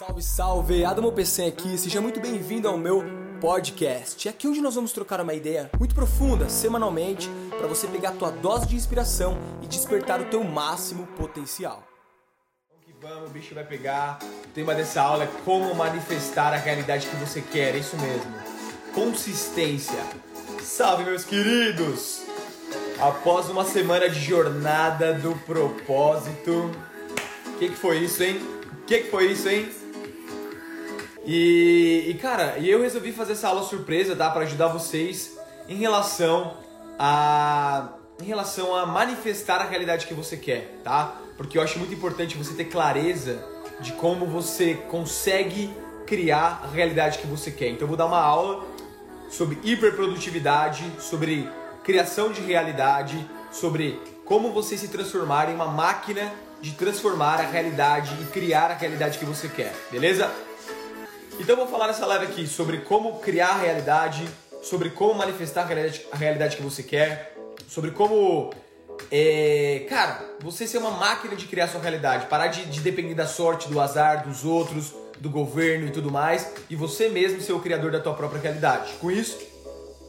Salve, salve! Adamo PC aqui, seja muito bem-vindo ao meu podcast. É aqui onde nós vamos trocar uma ideia muito profunda, semanalmente, para você pegar a tua dose de inspiração e despertar o teu máximo potencial. Vamos que vamos, o bicho vai pegar. O tema dessa aula é como manifestar a realidade que você quer, é isso mesmo. Consistência. Salve, meus queridos! Após uma semana de jornada do propósito, o que, que foi isso, hein? O que, que foi isso, hein? E, e cara, e eu resolvi fazer essa aula surpresa, tá? Para ajudar vocês em relação a em relação a manifestar a realidade que você quer, tá? Porque eu acho muito importante você ter clareza de como você consegue criar a realidade que você quer. Então eu vou dar uma aula sobre hiperprodutividade, sobre criação de realidade, sobre como você se transformar em uma máquina de transformar a realidade e criar a realidade que você quer, beleza? Então eu vou falar nessa live aqui sobre como criar a realidade, sobre como manifestar a realidade, que você quer, sobre como, é, cara, você ser uma máquina de criar sua realidade, parar de, de depender da sorte, do azar, dos outros, do governo e tudo mais, e você mesmo ser o criador da tua própria realidade. Com isso,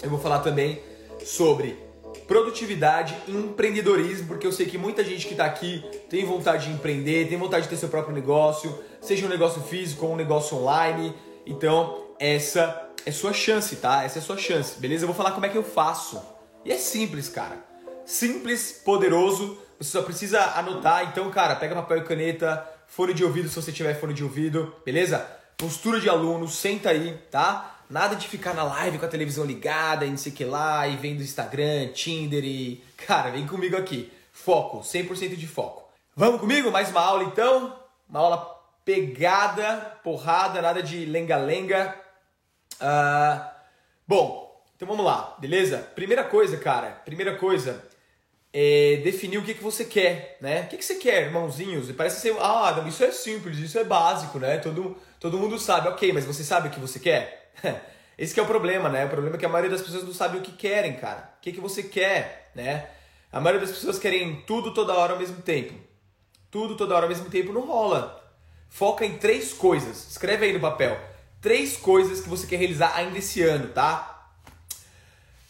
eu vou falar também sobre produtividade e empreendedorismo, porque eu sei que muita gente que está aqui tem vontade de empreender, tem vontade de ter seu próprio negócio, seja um negócio físico ou um negócio online. Então, essa é sua chance, tá? Essa é sua chance, beleza? Eu vou falar como é que eu faço. E é simples, cara. Simples, poderoso. Você só precisa anotar. Então, cara, pega papel e caneta, fone de ouvido se você tiver fone de ouvido, beleza? Postura de aluno, senta aí, tá? Nada de ficar na live com a televisão ligada e não sei o que lá, e vendo Instagram, Tinder e. Cara, vem comigo aqui. Foco, 100% de foco. Vamos comigo? Mais uma aula então? Uma aula pegada, porrada, nada de lenga-lenga. Uh, bom, então vamos lá, beleza? Primeira coisa, cara, primeira coisa é definir o que, que você quer, né? O que, que você quer, irmãozinhos? Parece ser, ah, não, isso é simples, isso é básico, né? Todo, todo mundo sabe, ok, mas você sabe o que você quer? Esse é o problema, né? O problema é que a maioria das pessoas não sabe o que querem, cara. O que, que você quer, né? A maioria das pessoas querem tudo toda hora ao mesmo tempo. Tudo toda hora ao mesmo tempo não rola. Foca em três coisas. Escreve aí no papel. Três coisas que você quer realizar ainda esse ano, tá?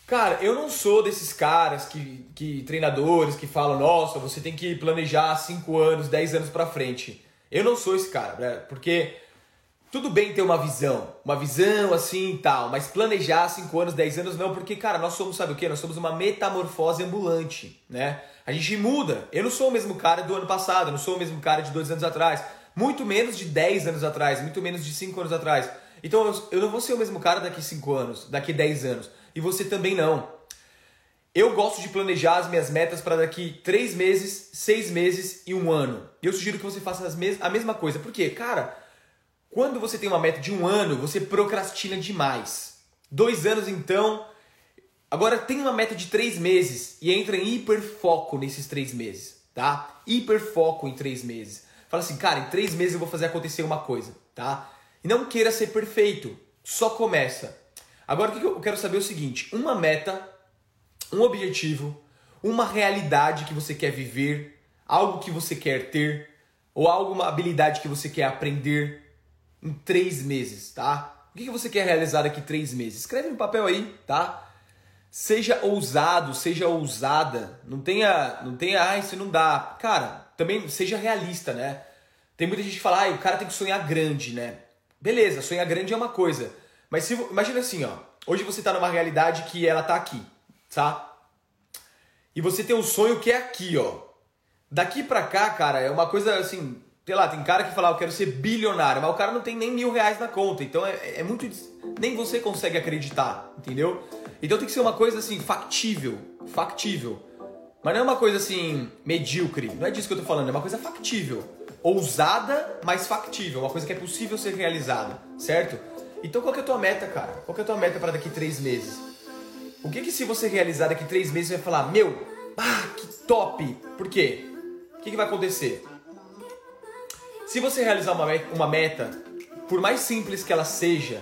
Cara, eu não sou desses caras que, que treinadores que falam, nossa, você tem que planejar 5 anos, 10 anos pra frente. Eu não sou esse cara, né? Porque tudo bem ter uma visão, uma visão assim e tal, mas planejar 5 anos, 10 anos não, porque, cara, nós somos, sabe o que? Nós somos uma metamorfose ambulante, né? A gente muda. Eu não sou o mesmo cara do ano passado, eu não sou o mesmo cara de dois anos atrás, muito menos de 10 anos atrás, muito menos de 5 anos atrás. Então eu, não vou ser o mesmo cara daqui 5 anos, daqui 10 anos. E você também não. Eu gosto de planejar as minhas metas para daqui 3 meses, 6 meses e um ano. E eu sugiro que você faça mes a mesma coisa. Por quê? Cara, quando você tem uma meta de um ano, você procrastina demais. Dois anos, então. Agora tem uma meta de três meses e entra em hiperfoco nesses três meses, tá? Hiperfoco em três meses. Fala assim, cara, em três meses eu vou fazer acontecer uma coisa, tá? E não queira ser perfeito, só começa. Agora o que eu quero saber é o seguinte: uma meta, um objetivo, uma realidade que você quer viver, algo que você quer ter, ou alguma habilidade que você quer aprender, em três meses, tá? O que você quer realizar daqui três meses? Escreve no papel aí, tá? Seja ousado, seja ousada. Não tenha, não tenha, ah, isso não dá. Cara, também seja realista, né? Tem muita gente que fala, ah, o cara tem que sonhar grande, né? Beleza, sonhar grande é uma coisa. Mas se, imagina assim, ó. Hoje você tá numa realidade que ela tá aqui, tá? E você tem um sonho que é aqui, ó. Daqui pra cá, cara, é uma coisa assim, sei lá, tem cara que fala, eu quero ser bilionário, mas o cara não tem nem mil reais na conta. Então é, é muito. Nem você consegue acreditar, entendeu? Então tem que ser uma coisa assim, factível. Factível. Mas não é uma coisa assim, medíocre. Não é disso que eu tô falando, é uma coisa factível. Ousada, mas factível. Uma coisa que é possível ser realizada, certo? Então qual que é a tua meta, cara? Qual que é a tua meta para daqui três meses? O que que se você realizar daqui três meses você vai falar, meu, ah, que top! Por quê? O que, que vai acontecer? Se você realizar uma meta, uma meta, por mais simples que ela seja,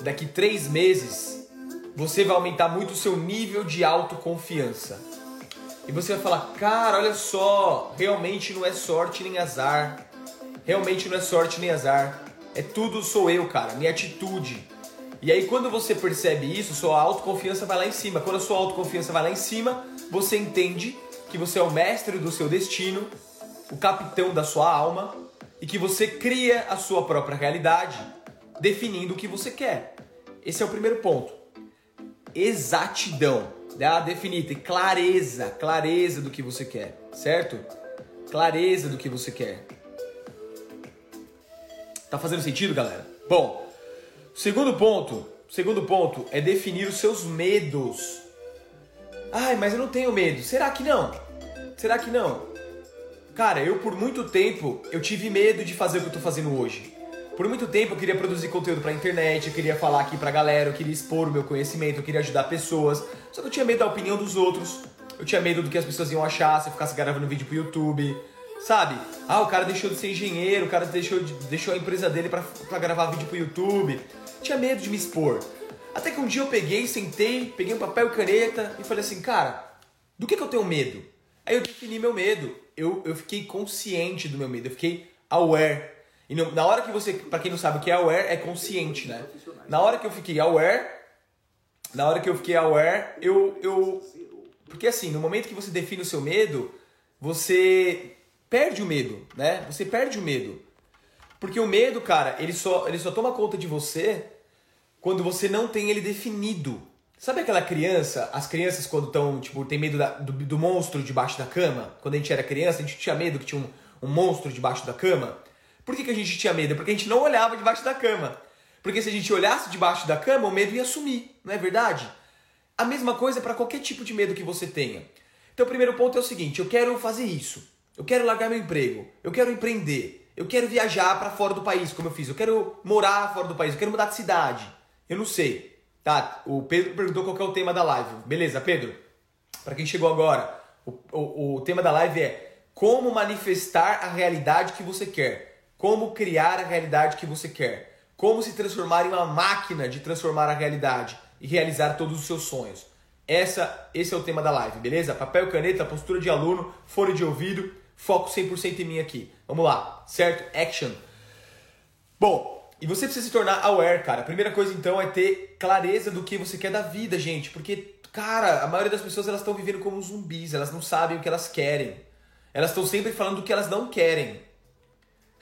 daqui três meses, você vai aumentar muito o seu nível de autoconfiança. E você vai falar, cara, olha só, realmente não é sorte nem azar. Realmente não é sorte nem azar. É tudo sou eu, cara, minha atitude. E aí quando você percebe isso, sua autoconfiança vai lá em cima. Quando a sua autoconfiança vai lá em cima, você entende que você é o mestre do seu destino, o capitão da sua alma e que você cria a sua própria realidade, definindo o que você quer. Esse é o primeiro ponto. Exatidão, né? definida, clareza, clareza do que você quer, certo? Clareza do que você quer. Tá fazendo sentido, galera? Bom, segundo ponto, segundo ponto é definir os seus medos. Ai, mas eu não tenho medo. Será que não? Será que não? Cara, eu por muito tempo eu tive medo de fazer o que eu tô fazendo hoje. Por muito tempo eu queria produzir conteúdo pra internet, eu queria falar aqui pra galera, eu queria expor o meu conhecimento, eu queria ajudar pessoas. Só que eu tinha medo da opinião dos outros, eu tinha medo do que as pessoas iam achar se eu ficasse gravando vídeo pro YouTube. Sabe? Ah, o cara deixou de ser engenheiro, o cara deixou, de, deixou a empresa dele pra gravar vídeo pro YouTube. Tinha medo de me expor. Até que um dia eu peguei, sentei, peguei um papel e caneta e falei assim, cara, do que, que eu tenho medo? Aí eu defini meu medo. Eu, eu fiquei consciente do meu medo, eu fiquei aware. E no, na hora que você, para quem não sabe o que é aware, é consciente, né? Na hora que eu fiquei aware, na hora que eu fiquei aware, eu, eu. Porque assim, no momento que você define o seu medo, você perde o medo, né? Você perde o medo. Porque o medo, cara, ele só, ele só toma conta de você quando você não tem ele definido. Sabe aquela criança, as crianças quando estão, tipo, tem medo da, do, do, monstro debaixo da cama? Quando a gente era criança, a gente tinha medo que tinha um, um monstro debaixo da cama? Por que, que a gente tinha medo? Porque a gente não olhava debaixo da cama. Porque se a gente olhasse debaixo da cama, o medo ia sumir, não é verdade? A mesma coisa para qualquer tipo de medo que você tenha. Então, o primeiro ponto é o seguinte: eu quero fazer isso. Eu quero largar meu emprego. Eu quero empreender. Eu quero viajar para fora do país, como eu fiz. Eu quero morar fora do país. Eu quero mudar de cidade. Eu não sei. Tá, o Pedro perguntou qual é o tema da live. Beleza, Pedro? Para quem chegou agora, o, o, o tema da live é como manifestar a realidade que você quer. Como criar a realidade que você quer. Como se transformar em uma máquina de transformar a realidade e realizar todos os seus sonhos. Essa, esse é o tema da live, beleza? Papel, caneta, postura de aluno, fone de ouvido foco 100% em mim aqui. Vamos lá, certo? Action. Bom, e você precisa se tornar aware, cara. A primeira coisa então é ter clareza do que você quer da vida, gente, porque cara, a maioria das pessoas elas estão vivendo como zumbis, elas não sabem o que elas querem. Elas estão sempre falando do que elas não querem.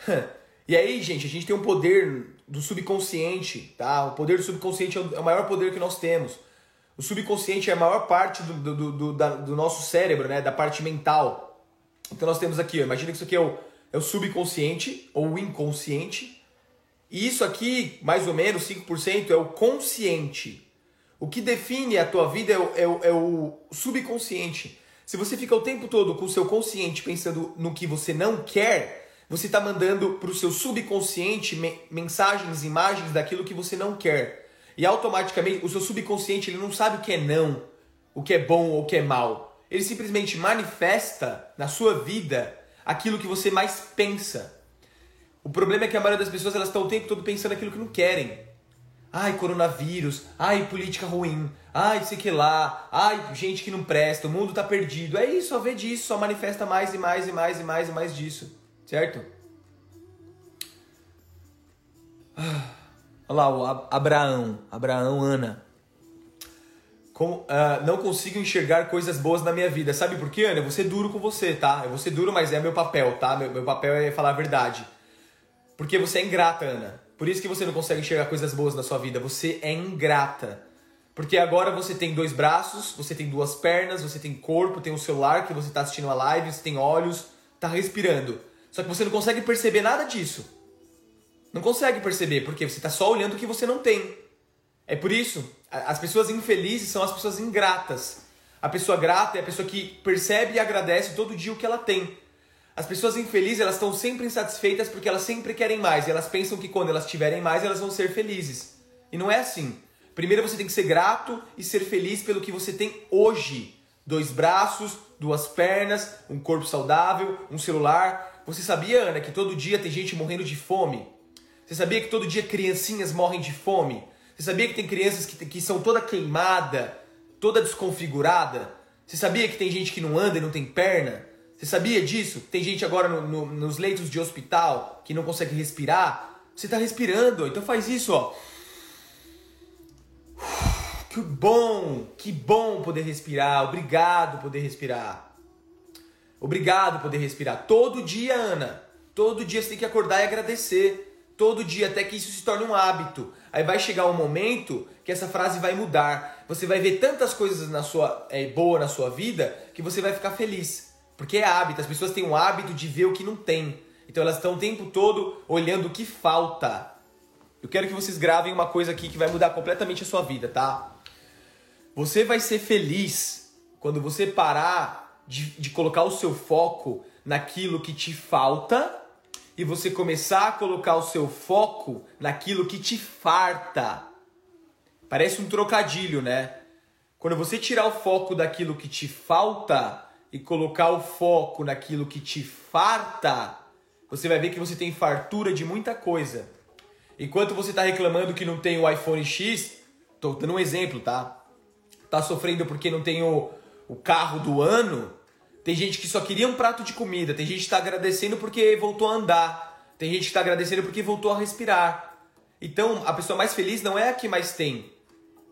e aí, gente, a gente tem um poder do subconsciente, tá? O poder do subconsciente é, é o maior poder que nós temos. O subconsciente é a maior parte do, do, do, do nosso cérebro, né? Da parte mental. Então nós temos aqui, ó, imagina que isso aqui é o, é o subconsciente ou o inconsciente. E isso aqui, mais ou menos 5%, é o consciente. O que define a tua vida é o, é o, é o subconsciente. Se você fica o tempo todo com o seu consciente pensando no que você não quer, você está mandando para o seu subconsciente mensagens, imagens daquilo que você não quer. E automaticamente o seu subconsciente ele não sabe o que é não, o que é bom ou o que é mal. Ele simplesmente manifesta na sua vida aquilo que você mais pensa. O problema é que a maioria das pessoas elas estão o tempo todo pensando aquilo que não querem. Ai, coronavírus. Ai, política ruim. Ai, sei que lá. Ai, gente que não presta. O mundo tá perdido. É isso, só vê disso. Só manifesta mais e mais e mais e mais e mais disso. Certo? Ah, olha lá, o Abraão. Abraão, Ana com, uh, não consigo enxergar coisas boas na minha vida. Sabe por quê, Ana? Eu vou ser duro com você, tá? Eu vou ser duro, mas é meu papel, tá? Meu, meu papel é falar a verdade. Porque você é ingrata, Ana. Por isso que você não consegue enxergar coisas boas na sua vida. Você é ingrata. Porque agora você tem dois braços, você tem duas pernas, você tem corpo, tem um celular que você está assistindo a live, você tem olhos, tá respirando. Só que você não consegue perceber nada disso. Não consegue perceber, porque você está só olhando o que você não tem. É por isso, as pessoas infelizes são as pessoas ingratas. A pessoa grata é a pessoa que percebe e agradece todo dia o que ela tem. As pessoas infelizes, elas estão sempre insatisfeitas porque elas sempre querem mais. E elas pensam que quando elas tiverem mais, elas vão ser felizes. E não é assim. Primeiro você tem que ser grato e ser feliz pelo que você tem hoje. Dois braços, duas pernas, um corpo saudável, um celular. Você sabia, Ana, que todo dia tem gente morrendo de fome? Você sabia que todo dia criancinhas morrem de fome? Você sabia que tem crianças que, que são toda queimada, toda desconfigurada? Você sabia que tem gente que não anda e não tem perna? Você sabia disso? Tem gente agora no, no, nos leitos de hospital que não consegue respirar Você está respirando, então faz isso, ó. Que bom, que bom poder respirar. Obrigado poder respirar. Obrigado poder respirar. Todo dia, Ana. Todo dia você tem que acordar e agradecer. Todo dia, até que isso se torne um hábito. Aí vai chegar um momento que essa frase vai mudar. Você vai ver tantas coisas na sua é, boa na sua vida que você vai ficar feliz. Porque é hábito. As pessoas têm o hábito de ver o que não tem. Então elas estão o tempo todo olhando o que falta. Eu quero que vocês gravem uma coisa aqui que vai mudar completamente a sua vida, tá? Você vai ser feliz quando você parar de, de colocar o seu foco naquilo que te falta e você começar a colocar o seu foco naquilo que te farta. Parece um trocadilho, né? Quando você tirar o foco daquilo que te falta e colocar o foco naquilo que te farta, você vai ver que você tem fartura de muita coisa. Enquanto você está reclamando que não tem o iPhone X, tô dando um exemplo, tá? Tá sofrendo porque não tem o, o carro do ano, tem gente que só queria um prato de comida, tem gente que está agradecendo porque voltou a andar, tem gente que está agradecendo porque voltou a respirar. Então, a pessoa mais feliz não é a que mais tem.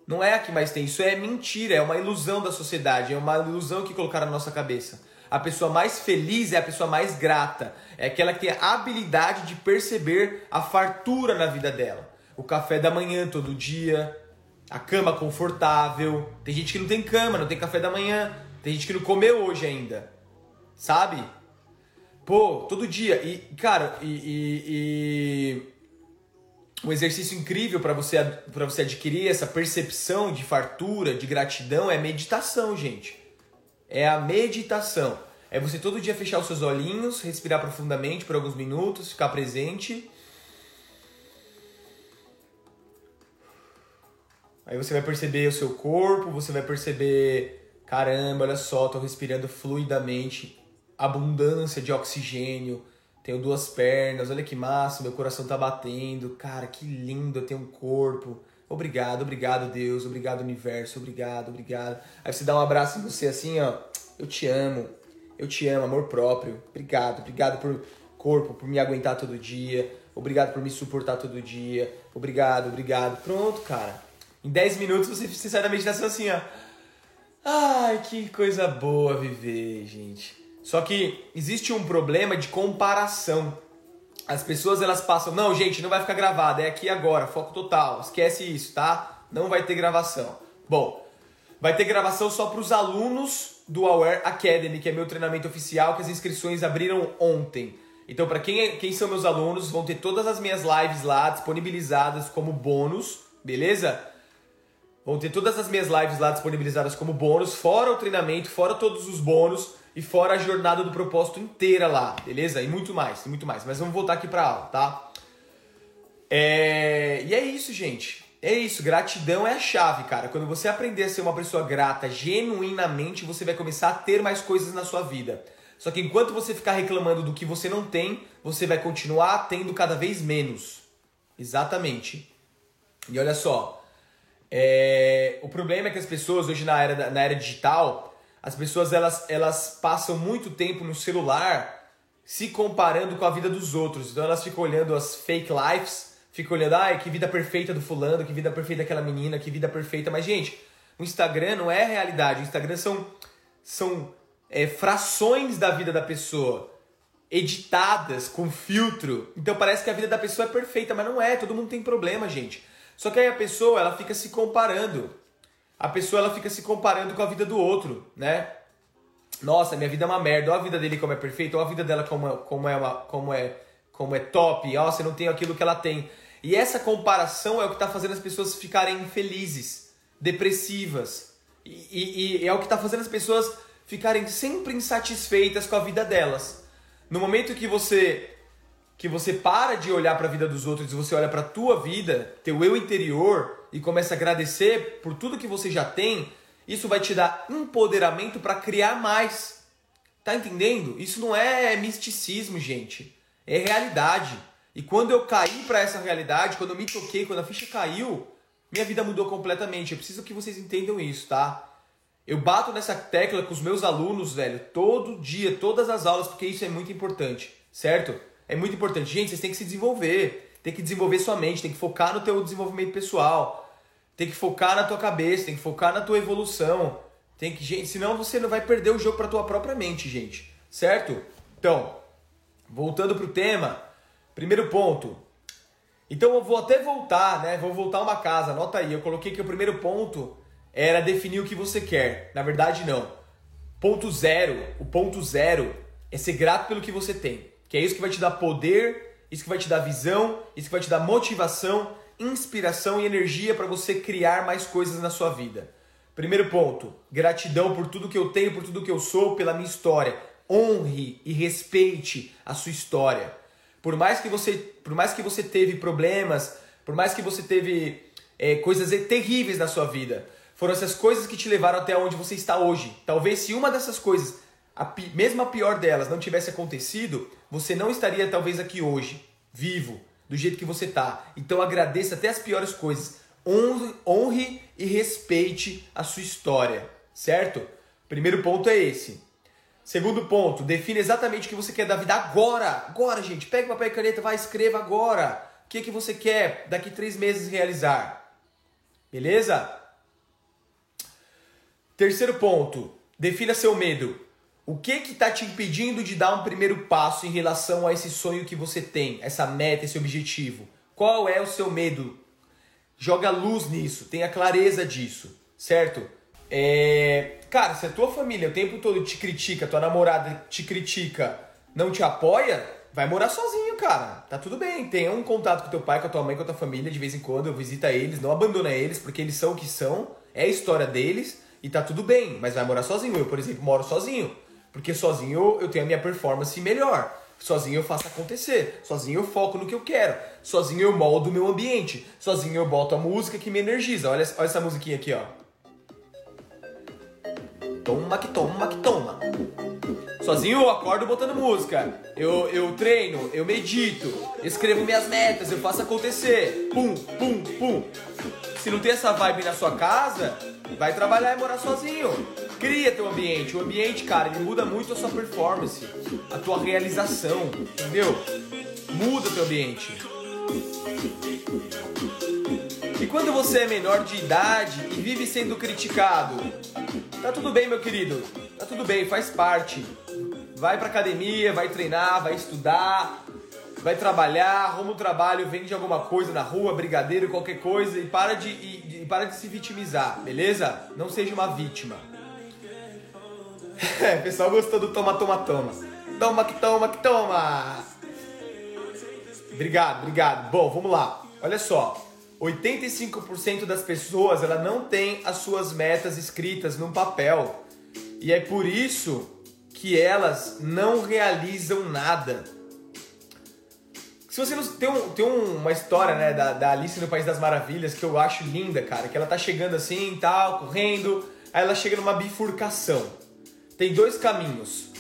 Não é a que mais tem. Isso é mentira, é uma ilusão da sociedade, é uma ilusão que colocaram na nossa cabeça. A pessoa mais feliz é a pessoa mais grata. É aquela que tem a habilidade de perceber a fartura na vida dela. O café da manhã todo dia, a cama confortável. Tem gente que não tem cama, não tem café da manhã. Tem gente que não comeu hoje ainda. Sabe? Pô, todo dia. E, cara, e, e, e... um exercício incrível para você, pra você adquirir essa percepção de fartura, de gratidão, é meditação, gente. É a meditação. É você todo dia fechar os seus olhinhos, respirar profundamente por alguns minutos, ficar presente. Aí você vai perceber o seu corpo, você vai perceber caramba, olha só, estou respirando fluidamente, abundância de oxigênio, tenho duas pernas, olha que massa, meu coração está batendo, cara, que lindo, eu tenho um corpo. Obrigado, obrigado Deus, obrigado universo, obrigado, obrigado. Aí você dá um abraço em você assim, ó, eu te amo, eu te amo, amor próprio. Obrigado, obrigado por corpo, por me aguentar todo dia. Obrigado por me suportar todo dia. Obrigado, obrigado. Pronto, cara. Em 10 minutos você, você sai da meditação assim, ó. Ai, que coisa boa viver, gente. Só que existe um problema de comparação. As pessoas elas passam, não, gente, não vai ficar gravado, é aqui agora, foco total. Esquece isso, tá? Não vai ter gravação. Bom, vai ter gravação só para os alunos do Aware Academy, que é meu treinamento oficial, que as inscrições abriram ontem. Então, para quem, é, quem são meus alunos, vão ter todas as minhas lives lá disponibilizadas como bônus, beleza? Vão ter todas as minhas lives lá disponibilizadas como bônus, fora o treinamento, fora todos os bônus e fora a jornada do propósito inteira lá, beleza? E muito mais, e muito mais. Mas vamos voltar aqui para aula, tá? É... E é isso, gente. É isso, gratidão é a chave, cara. Quando você aprender a ser uma pessoa grata genuinamente, você vai começar a ter mais coisas na sua vida. Só que enquanto você ficar reclamando do que você não tem, você vai continuar tendo cada vez menos. Exatamente. E olha só, é, o problema é que as pessoas hoje na era, na era digital, as pessoas elas, elas passam muito tempo no celular se comparando com a vida dos outros. Então elas ficam olhando as fake lives, ficam olhando, ai, que vida perfeita do fulano, que vida perfeita daquela menina, que vida perfeita. Mas, gente, o Instagram não é realidade. O Instagram são, são é, frações da vida da pessoa editadas com filtro. Então parece que a vida da pessoa é perfeita, mas não é. Todo mundo tem problema, gente. Só que aí a pessoa, ela fica se comparando. A pessoa, ela fica se comparando com a vida do outro, né? Nossa, minha vida é uma merda. Olha a vida dele como é perfeita, olha a vida dela como, como, é, uma, como, é, como é top. Nossa, eu não tenho aquilo que ela tem. E essa comparação é o que está fazendo as pessoas ficarem infelizes, depressivas. E, e, e é o que está fazendo as pessoas ficarem sempre insatisfeitas com a vida delas. No momento que você que você para de olhar para a vida dos outros e você olha para a tua vida, teu eu interior e começa a agradecer por tudo que você já tem, isso vai te dar empoderamento para criar mais. Tá entendendo? Isso não é misticismo, gente. É realidade. E quando eu caí para essa realidade, quando eu me toquei, quando a ficha caiu, minha vida mudou completamente. Eu preciso que vocês entendam isso, tá? Eu bato nessa tecla com os meus alunos, velho, todo dia, todas as aulas, porque isso é muito importante, certo? É muito importante. Gente, vocês têm que se desenvolver. tem que desenvolver sua mente, tem que focar no teu desenvolvimento pessoal, tem que focar na tua cabeça, tem que focar na tua evolução. Tem que, gente, senão você não vai perder o jogo para tua própria mente, gente. Certo? Então, voltando pro tema, primeiro ponto. Então eu vou até voltar, né? Vou voltar uma casa, anota aí. Eu coloquei que o primeiro ponto era definir o que você quer. Na verdade, não. Ponto zero, o ponto zero é ser grato pelo que você tem. Que é isso que vai te dar poder, isso que vai te dar visão, isso que vai te dar motivação, inspiração e energia para você criar mais coisas na sua vida. Primeiro ponto, gratidão por tudo que eu tenho, por tudo que eu sou, pela minha história. Honre e respeite a sua história. Por mais que você, por mais que você teve problemas, por mais que você teve é, coisas terríveis na sua vida, foram essas coisas que te levaram até onde você está hoje. Talvez se uma dessas coisas, a, mesmo a pior delas, não tivesse acontecido, você não estaria talvez aqui hoje, vivo, do jeito que você está. Então agradeça até as piores coisas. Honre, honre e respeite a sua história, certo? Primeiro ponto é esse. Segundo ponto, define exatamente o que você quer da vida agora. Agora, gente. Pega papel e caneta, vai, escreva agora. O que, que você quer daqui três meses realizar. Beleza? Terceiro ponto, defina seu medo. O que está te impedindo de dar um primeiro passo em relação a esse sonho que você tem, essa meta, esse objetivo? Qual é o seu medo? Joga luz nisso, tenha clareza disso, certo? É... Cara, se a tua família o tempo todo te critica, tua namorada te critica, não te apoia, vai morar sozinho, cara. Tá tudo bem. Tenha um contato com teu pai, com a tua mãe, com a tua família de vez em quando, visita eles, não abandona eles, porque eles são o que são, é a história deles e tá tudo bem, mas vai morar sozinho. Eu, por exemplo, moro sozinho, porque sozinho eu tenho a minha performance melhor. Sozinho eu faço acontecer. Sozinho eu foco no que eu quero. Sozinho eu moldo o meu ambiente. Sozinho eu boto a música que me energiza. Olha, olha essa musiquinha aqui, ó. Toma que toma que toma. Sozinho eu acordo botando música. Eu, eu treino, eu medito, escrevo minhas metas, eu faço acontecer. Pum, pum, pum. Se não tem essa vibe na sua casa, vai trabalhar e morar sozinho. Cria teu ambiente. O ambiente, cara, ele muda muito a sua performance, a tua realização, entendeu? Muda teu ambiente. E quando você é menor de idade e vive sendo criticado, Tá tudo bem, meu querido. Tá tudo bem, faz parte. Vai pra academia, vai treinar, vai estudar, vai trabalhar, arruma um trabalho, vende alguma coisa na rua, brigadeiro, qualquer coisa e para de, e, para de se vitimizar, beleza? Não seja uma vítima. É, pessoal gostou do toma, toma, toma. Toma que toma que toma. Obrigado, obrigado. Bom, vamos lá. Olha só. 85% das pessoas ela não tem as suas metas escritas num papel. E é por isso que elas não realizam nada. Se você não tem, um, tem uma história, né, da, da Alice no País das Maravilhas que eu acho linda, cara, que ela tá chegando assim, tal, correndo, aí ela chega numa bifurcação. Tem dois caminhos.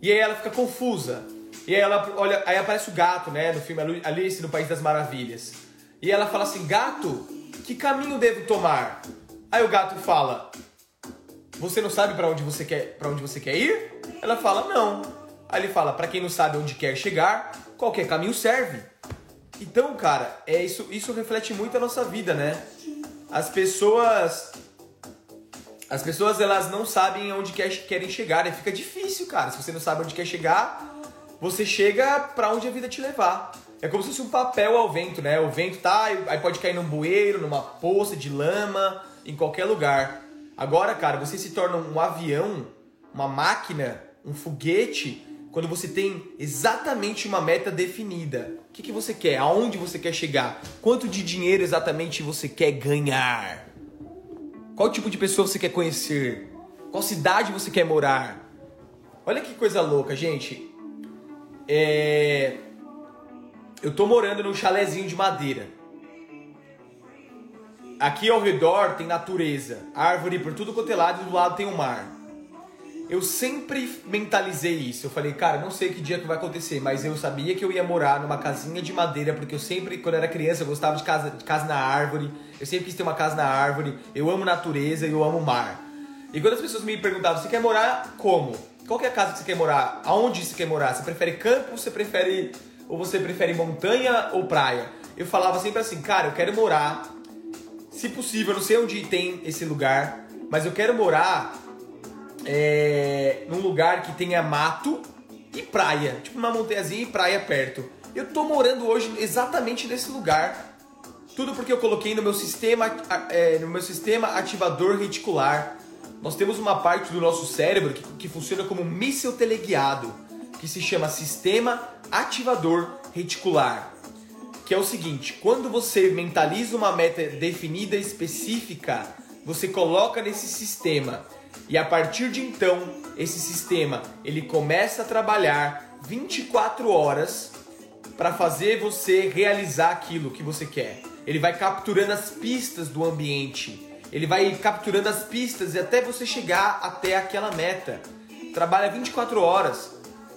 E aí ela fica confusa. E aí ela olha, aí aparece o gato, né, no filme Alice no País das Maravilhas. E ela fala assim: Gato, que caminho devo tomar? Aí o gato fala: Você não sabe para onde você quer para onde você quer ir? Ela fala: Não. Aí ele fala: Para quem não sabe onde quer chegar, qualquer caminho serve. Então, cara, é isso, isso reflete muito a nossa vida, né? As pessoas as pessoas elas não sabem onde quer, querem chegar, e fica difícil, cara. Se você não sabe onde quer chegar, você chega para onde a vida te levar. É como se fosse um papel ao vento, né? O vento tá, aí pode cair num bueiro, numa poça de lama, em qualquer lugar. Agora, cara, você se torna um avião, uma máquina, um foguete, quando você tem exatamente uma meta definida. O que, que você quer? Aonde você quer chegar? Quanto de dinheiro exatamente você quer ganhar? Qual tipo de pessoa você quer conhecer? Qual cidade você quer morar? Olha que coisa louca, gente. É eu tô morando num chalezinho de madeira. Aqui ao redor tem natureza, árvore por tudo quanto é lado e do lado tem o um mar. Eu sempre mentalizei isso. Eu falei, cara, não sei que dia que vai acontecer, mas eu sabia que eu ia morar numa casinha de madeira, porque eu sempre, quando era criança, eu gostava de casa, de casa na árvore. Eu sempre quis ter uma casa na árvore. Eu amo natureza e eu amo mar. E quando as pessoas me perguntavam, você quer morar como? Qual é a casa que você quer morar? Aonde você quer morar? Você prefere campo você prefere ou você prefere montanha ou praia? eu falava sempre assim, cara, eu quero morar, se possível, eu não sei onde tem esse lugar, mas eu quero morar é, num lugar que tenha mato e praia, tipo uma montanhazinha e praia perto. Eu tô morando hoje exatamente nesse lugar. Tudo porque eu coloquei no meu sistema, é, no meu sistema ativador reticular. Nós temos uma parte do nosso cérebro que, que funciona como um míssil teleguiado, que se chama sistema ativador reticular. Que é o seguinte: quando você mentaliza uma meta definida específica, você coloca nesse sistema e a partir de então, esse sistema ele começa a trabalhar 24 horas para fazer você realizar aquilo que você quer. Ele vai capturando as pistas do ambiente. Ele vai capturando as pistas e até você chegar até aquela meta. Trabalha 24 horas.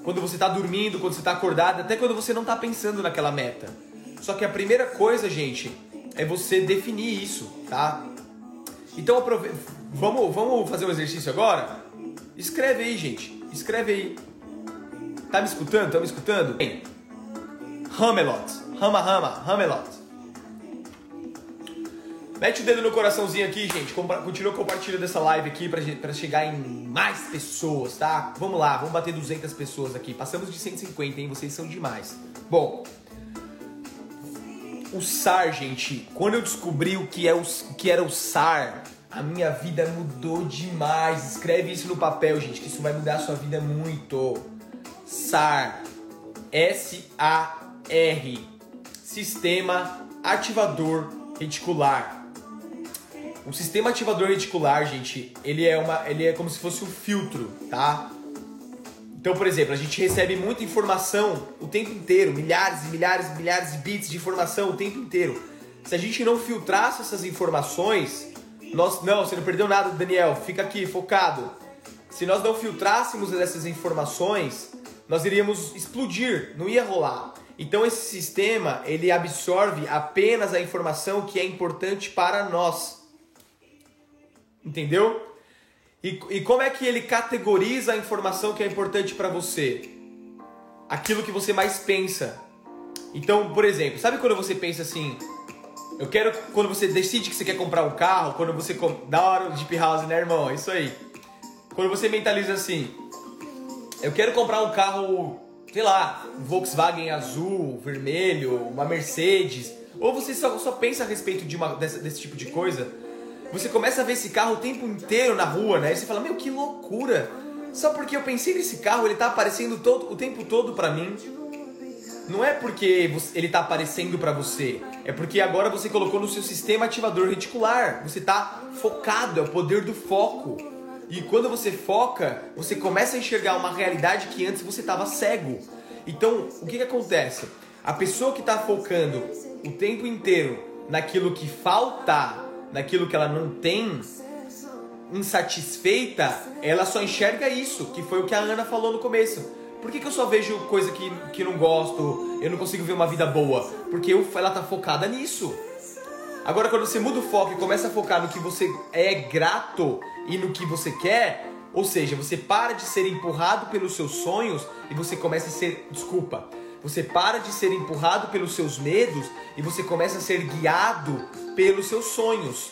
Quando você está dormindo, quando você está acordado, até quando você não está pensando naquela meta. Só que a primeira coisa, gente, é você definir isso, tá? Então vamos, vamos fazer um exercício agora? Escreve aí, gente. Escreve aí. Tá me escutando? Tá me escutando? Bem. Hamelot. Rama, rama, Hamelot. Mete o dedo no coraçãozinho aqui, gente. Continua compartilhando essa live aqui pra, pra chegar em mais pessoas, tá? Vamos lá, vamos bater 200 pessoas aqui. Passamos de 150, hein? Vocês são demais. Bom, o SAR, gente, quando eu descobri o que, é o, o que era o SAR, a minha vida mudou demais. Escreve isso no papel, gente, que isso vai mudar a sua vida muito. SAR. S-A-R. Sistema Ativador Reticular. O sistema ativador reticular, gente, ele é uma, ele é como se fosse um filtro, tá? Então, por exemplo, a gente recebe muita informação o tempo inteiro, milhares e milhares e milhares de bits de informação o tempo inteiro. Se a gente não filtrasse essas informações, nós não, você não perdeu nada, Daniel, fica aqui focado. Se nós não filtrássemos essas informações, nós iríamos explodir, não ia rolar. Então esse sistema, ele absorve apenas a informação que é importante para nós. Entendeu? E, e como é que ele categoriza a informação que é importante para você? Aquilo que você mais pensa. Então, por exemplo, sabe quando você pensa assim, eu quero quando você decide que você quer comprar um carro, quando você da hora de house, né, irmão? É isso aí. Quando você mentaliza assim, eu quero comprar um carro, sei lá, um Volkswagen azul, vermelho, uma Mercedes, ou você só, só pensa a respeito de uma desse tipo de coisa, você começa a ver esse carro o tempo inteiro na rua, né? E você fala, meu, que loucura! Só porque eu pensei nesse carro, ele tá aparecendo todo, o tempo todo pra mim. Não é porque ele tá aparecendo pra você, é porque agora você colocou no seu sistema ativador reticular. Você tá focado, é o poder do foco. E quando você foca, você começa a enxergar uma realidade que antes você estava cego. Então, o que, que acontece? A pessoa que está focando o tempo inteiro naquilo que falta naquilo que ela não tem insatisfeita, ela só enxerga isso, que foi o que a Ana falou no começo. Por que, que eu só vejo coisa que, que não gosto, eu não consigo ver uma vida boa? Porque eu, ela tá focada nisso. Agora, quando você muda o foco e começa a focar no que você é grato e no que você quer, ou seja, você para de ser empurrado pelos seus sonhos e você começa a ser. Desculpa. Você para de ser empurrado pelos seus medos e você começa a ser guiado pelos seus sonhos.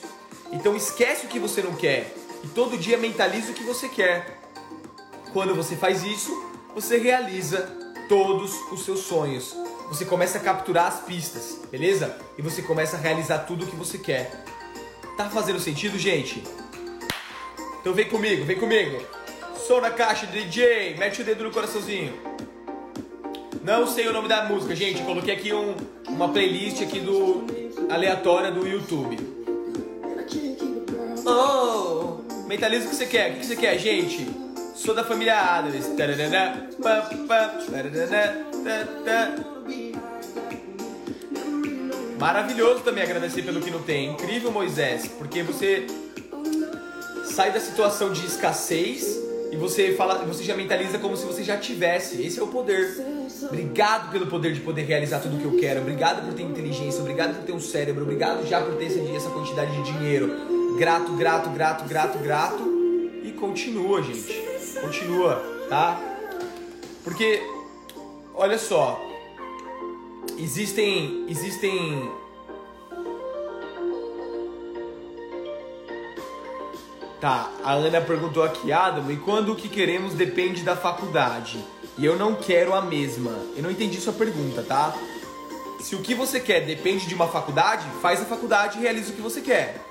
Então esquece o que você não quer e todo dia mentalize o que você quer. Quando você faz isso, você realiza todos os seus sonhos. Você começa a capturar as pistas, beleza? E você começa a realizar tudo o que você quer. Tá fazendo sentido, gente? Então vem comigo, vem comigo. Sou na caixa, DJ. Mete o dedo no coraçãozinho. Não sei o nome da música, gente. Coloquei aqui um, uma playlist aqui do aleatória do YouTube. Oh, mentaliza o que você quer. O que você quer, gente? Sou da família Adams. Maravilhoso também agradecer pelo que não tem. Incrível, Moisés, porque você sai da situação de escassez e você fala, você já mentaliza como se você já tivesse. Esse é o poder. Obrigado pelo poder de poder realizar tudo o que eu quero. Obrigado por ter inteligência. Obrigado por ter um cérebro. Obrigado já por ter essa quantidade de dinheiro. Grato, grato, grato, grato, grato. E continua, gente. Continua, tá? Porque, olha só. existem existem Tá, a Ana perguntou aqui, Adam, e quando o que queremos depende da faculdade? E eu não quero a mesma. Eu não entendi sua pergunta, tá? Se o que você quer depende de uma faculdade, faz a faculdade e realiza o que você quer.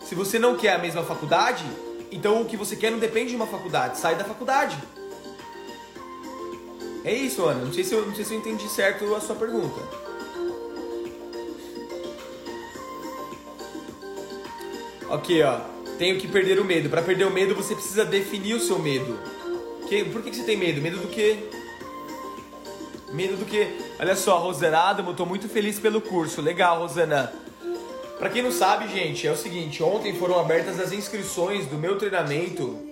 Se você não quer a mesma faculdade, então o que você quer não depende de uma faculdade, sai da faculdade. É isso, Ana. Não sei se eu, não sei se eu entendi certo a sua pergunta. Ok, ó. Tenho que perder o medo. Para perder o medo, você precisa definir o seu medo. Que, por que, que você tem medo? Medo do quê? Medo do quê? Olha só, Rosana Adamo, tô muito feliz pelo curso. Legal, Rosana. Para quem não sabe, gente, é o seguinte, ontem foram abertas as inscrições do meu treinamento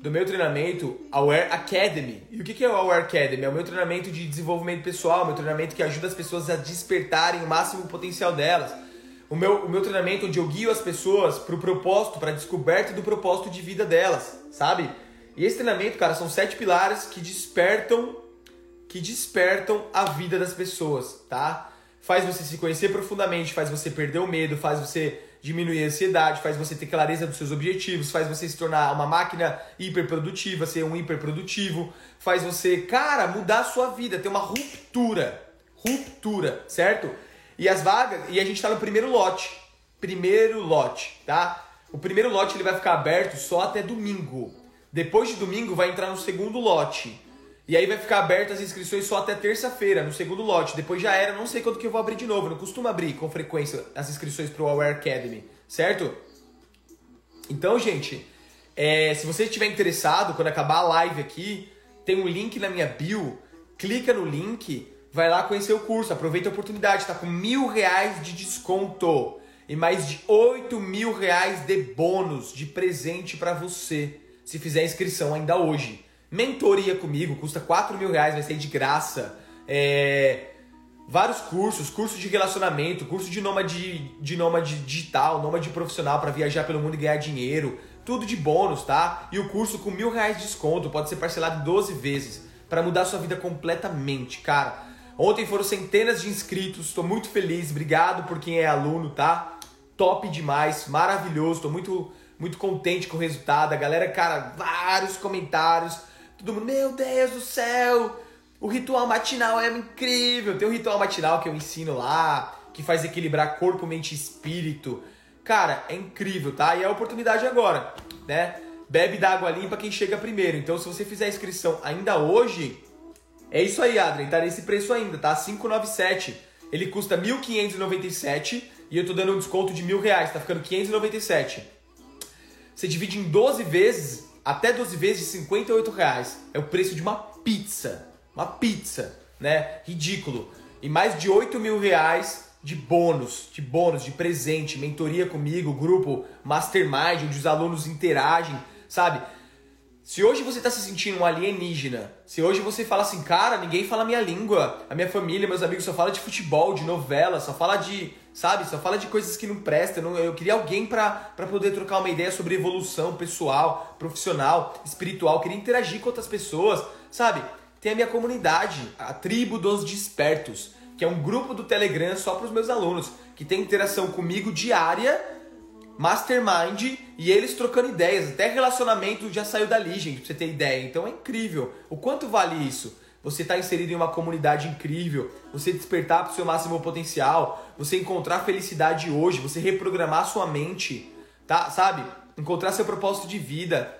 do meu treinamento Aware Academy. E o que é o Aware Academy? É o meu treinamento de desenvolvimento pessoal, meu treinamento que ajuda as pessoas a despertarem o máximo potencial delas o meu, o meu treinamento onde eu guio as pessoas para o propósito, para a descoberta do propósito de vida delas, sabe? E esse treinamento, cara, são sete pilares que despertam, que despertam a vida das pessoas, tá? Faz você se conhecer profundamente, faz você perder o medo, faz você diminuir a ansiedade, faz você ter clareza dos seus objetivos, faz você se tornar uma máquina hiperprodutiva, ser um hiperprodutivo, faz você, cara, mudar a sua vida, ter uma ruptura. Ruptura, certo? E as vagas, e a gente está no primeiro lote. Primeiro lote, tá? O primeiro lote ele vai ficar aberto só até domingo. Depois de domingo vai entrar no segundo lote. E aí vai ficar aberto as inscrições só até terça-feira, no segundo lote. Depois já era, não sei quando que eu vou abrir de novo. Não costumo abrir com frequência as inscrições para o Aware Academy, certo? Então, gente, é, se você estiver interessado, quando acabar a live aqui, tem um link na minha bio. Clica no link vai lá conhecer o curso, aproveita a oportunidade, tá com mil reais de desconto e mais de oito mil reais de bônus de presente para você, se fizer inscrição ainda hoje. Mentoria comigo, custa quatro mil reais, vai ser de graça. É... Vários cursos, curso de relacionamento, curso de nômade, de nômade digital, nômade profissional para viajar pelo mundo e ganhar dinheiro, tudo de bônus, tá? E o curso com mil reais de desconto, pode ser parcelado em 12 vezes, para mudar sua vida completamente, cara. Ontem foram centenas de inscritos, estou muito feliz, obrigado por quem é aluno, tá? Top demais, maravilhoso, estou muito, muito contente com o resultado. A galera, cara, vários comentários, todo mundo, meu Deus do céu, o ritual matinal é incrível. Tem um ritual matinal que eu ensino lá, que faz equilibrar corpo, mente e espírito. Cara, é incrível, tá? E é a oportunidade agora, né? Bebe da água limpa quem chega primeiro. Então, se você fizer a inscrição ainda hoje, é isso aí, Adrien, tá nesse preço ainda, tá? 597. Ele custa 1.597 e eu tô dando um desconto de mil reais, tá ficando 597. Você divide em 12 vezes, até 12 vezes de 58 reais. É o preço de uma pizza. Uma pizza, né? Ridículo. E mais de 8 mil reais de bônus, de bônus, de presente, mentoria comigo, grupo Mastermind, onde os alunos interagem, sabe? Se hoje você está se sentindo um alienígena, se hoje você fala assim, cara, ninguém fala minha língua, a minha família, meus amigos só fala de futebol, de novela, só fala de, sabe, só fala de coisas que não prestam. Eu, queria alguém para poder trocar uma ideia sobre evolução pessoal, profissional, espiritual, queria interagir com outras pessoas, sabe? Tem a minha comunidade, a Tribo dos Despertos, que é um grupo do Telegram só para os meus alunos, que tem interação comigo diária mastermind e eles trocando ideias. Até relacionamento já saiu dali, gente, pra você ter ideia. Então é incrível. O quanto vale isso? Você estar tá inserido em uma comunidade incrível, você despertar para o seu máximo potencial, você encontrar felicidade hoje, você reprogramar sua mente, tá? Sabe? Encontrar seu propósito de vida,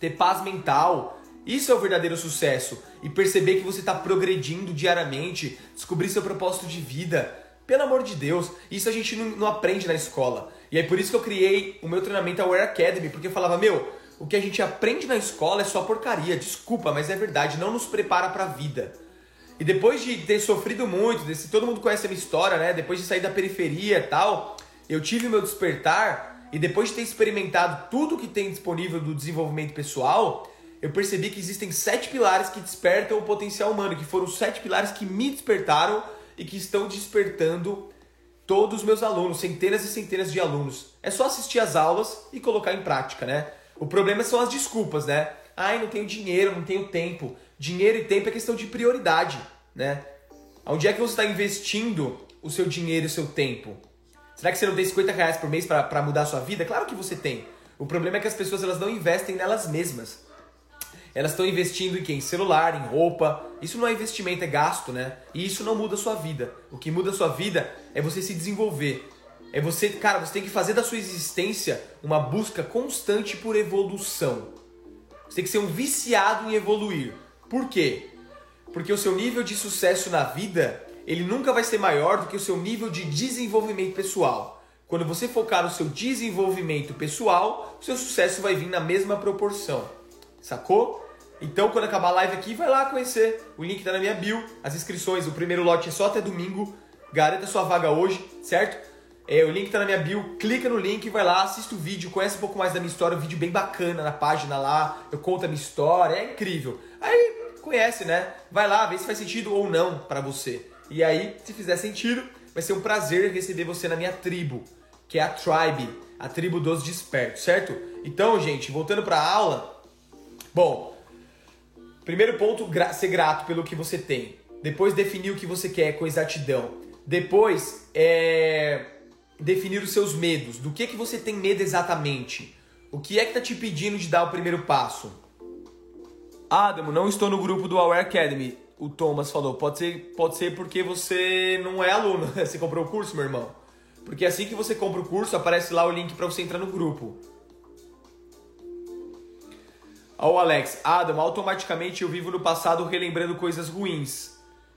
ter paz mental. Isso é o verdadeiro sucesso. E perceber que você está progredindo diariamente, descobrir seu propósito de vida. Pelo amor de Deus, isso a gente não, não aprende na escola. E é por isso que eu criei o meu treinamento Aware Academy, porque eu falava, meu, o que a gente aprende na escola é só porcaria, desculpa, mas é verdade, não nos prepara para a vida. E depois de ter sofrido muito, desse, todo mundo conhece a minha história, né? Depois de sair da periferia e tal, eu tive meu despertar e depois de ter experimentado tudo que tem disponível do desenvolvimento pessoal, eu percebi que existem sete pilares que despertam o potencial humano, que foram os sete pilares que me despertaram e que estão despertando todos os meus alunos, centenas e centenas de alunos. É só assistir as aulas e colocar em prática, né? O problema são as desculpas, né? Ai, não tenho dinheiro, não tenho tempo. Dinheiro e tempo é questão de prioridade, né? Onde é que você está investindo o seu dinheiro e o seu tempo? Será que você não tem 50 reais por mês para mudar a sua vida? Claro que você tem. O problema é que as pessoas elas não investem nelas mesmas. Elas estão investindo em quem? Celular, em roupa. Isso não é investimento, é gasto, né? E isso não muda a sua vida. O que muda a sua vida é você se desenvolver. É você, cara, você tem que fazer da sua existência uma busca constante por evolução. Você tem que ser um viciado em evoluir. Por quê? Porque o seu nível de sucesso na vida, ele nunca vai ser maior do que o seu nível de desenvolvimento pessoal. Quando você focar no seu desenvolvimento pessoal, o seu sucesso vai vir na mesma proporção. Sacou? Então, quando acabar a live aqui, vai lá conhecer. O link tá na minha bio. As inscrições, o primeiro lote é só até domingo. Garanta sua vaga hoje, certo? É, o link tá na minha bio. Clica no link, vai lá, assista o vídeo, conhece um pouco mais da minha história. Um vídeo bem bacana na página lá. Eu conto a minha história, é incrível. Aí, conhece, né? Vai lá, vê se faz sentido ou não para você. E aí, se fizer sentido, vai ser um prazer receber você na minha tribo, que é a Tribe, a tribo dos despertos, certo? Então, gente, voltando para a aula. Bom, Primeiro ponto, gra ser grato pelo que você tem. Depois, definir o que você quer com exatidão. Depois, é... definir os seus medos. Do que, que você tem medo exatamente? O que é que tá te pedindo de dar o primeiro passo? Adamo, não estou no grupo do Aware Academy. O Thomas falou. Pode ser, pode ser porque você não é aluno. Você comprou o curso, meu irmão. Porque assim que você compra o curso, aparece lá o link para você entrar no grupo. Ó o Alex, Adam, automaticamente eu vivo no passado relembrando coisas ruins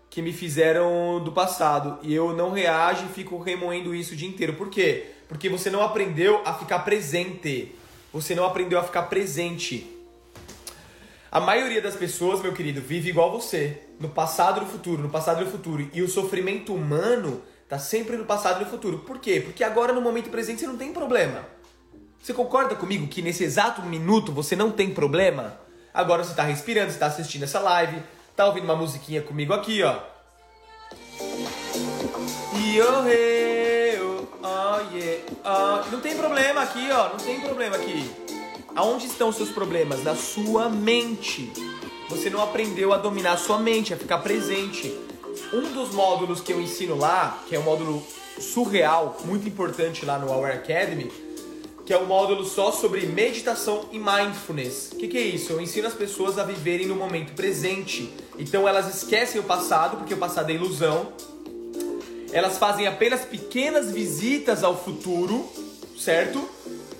que me fizeram do passado e eu não reajo e fico remoendo isso o dia inteiro. Por quê? Porque você não aprendeu a ficar presente. Você não aprendeu a ficar presente. A maioria das pessoas, meu querido, vive igual você, no passado e no futuro, no passado e no futuro. E o sofrimento humano tá sempre no passado e no futuro. Por quê? Porque agora no momento presente você não tem problema. Você concorda comigo que nesse exato minuto você não tem problema? Agora você está respirando, está assistindo essa live, tá ouvindo uma musiquinha comigo aqui, ó. Oh, yeah, oh. Não tem problema aqui, ó. Não tem problema aqui. Aonde estão os seus problemas? Na sua mente. Você não aprendeu a dominar a sua mente, a ficar presente. Um dos módulos que eu ensino lá, que é um módulo surreal, muito importante lá no Our Academy, que é um módulo só sobre meditação e mindfulness. O que, que, é isso? Eu ensino as pessoas a viverem no momento presente. Então elas esquecem o passado, porque o passado é ilusão. Elas fazem apenas pequenas visitas ao futuro, certo?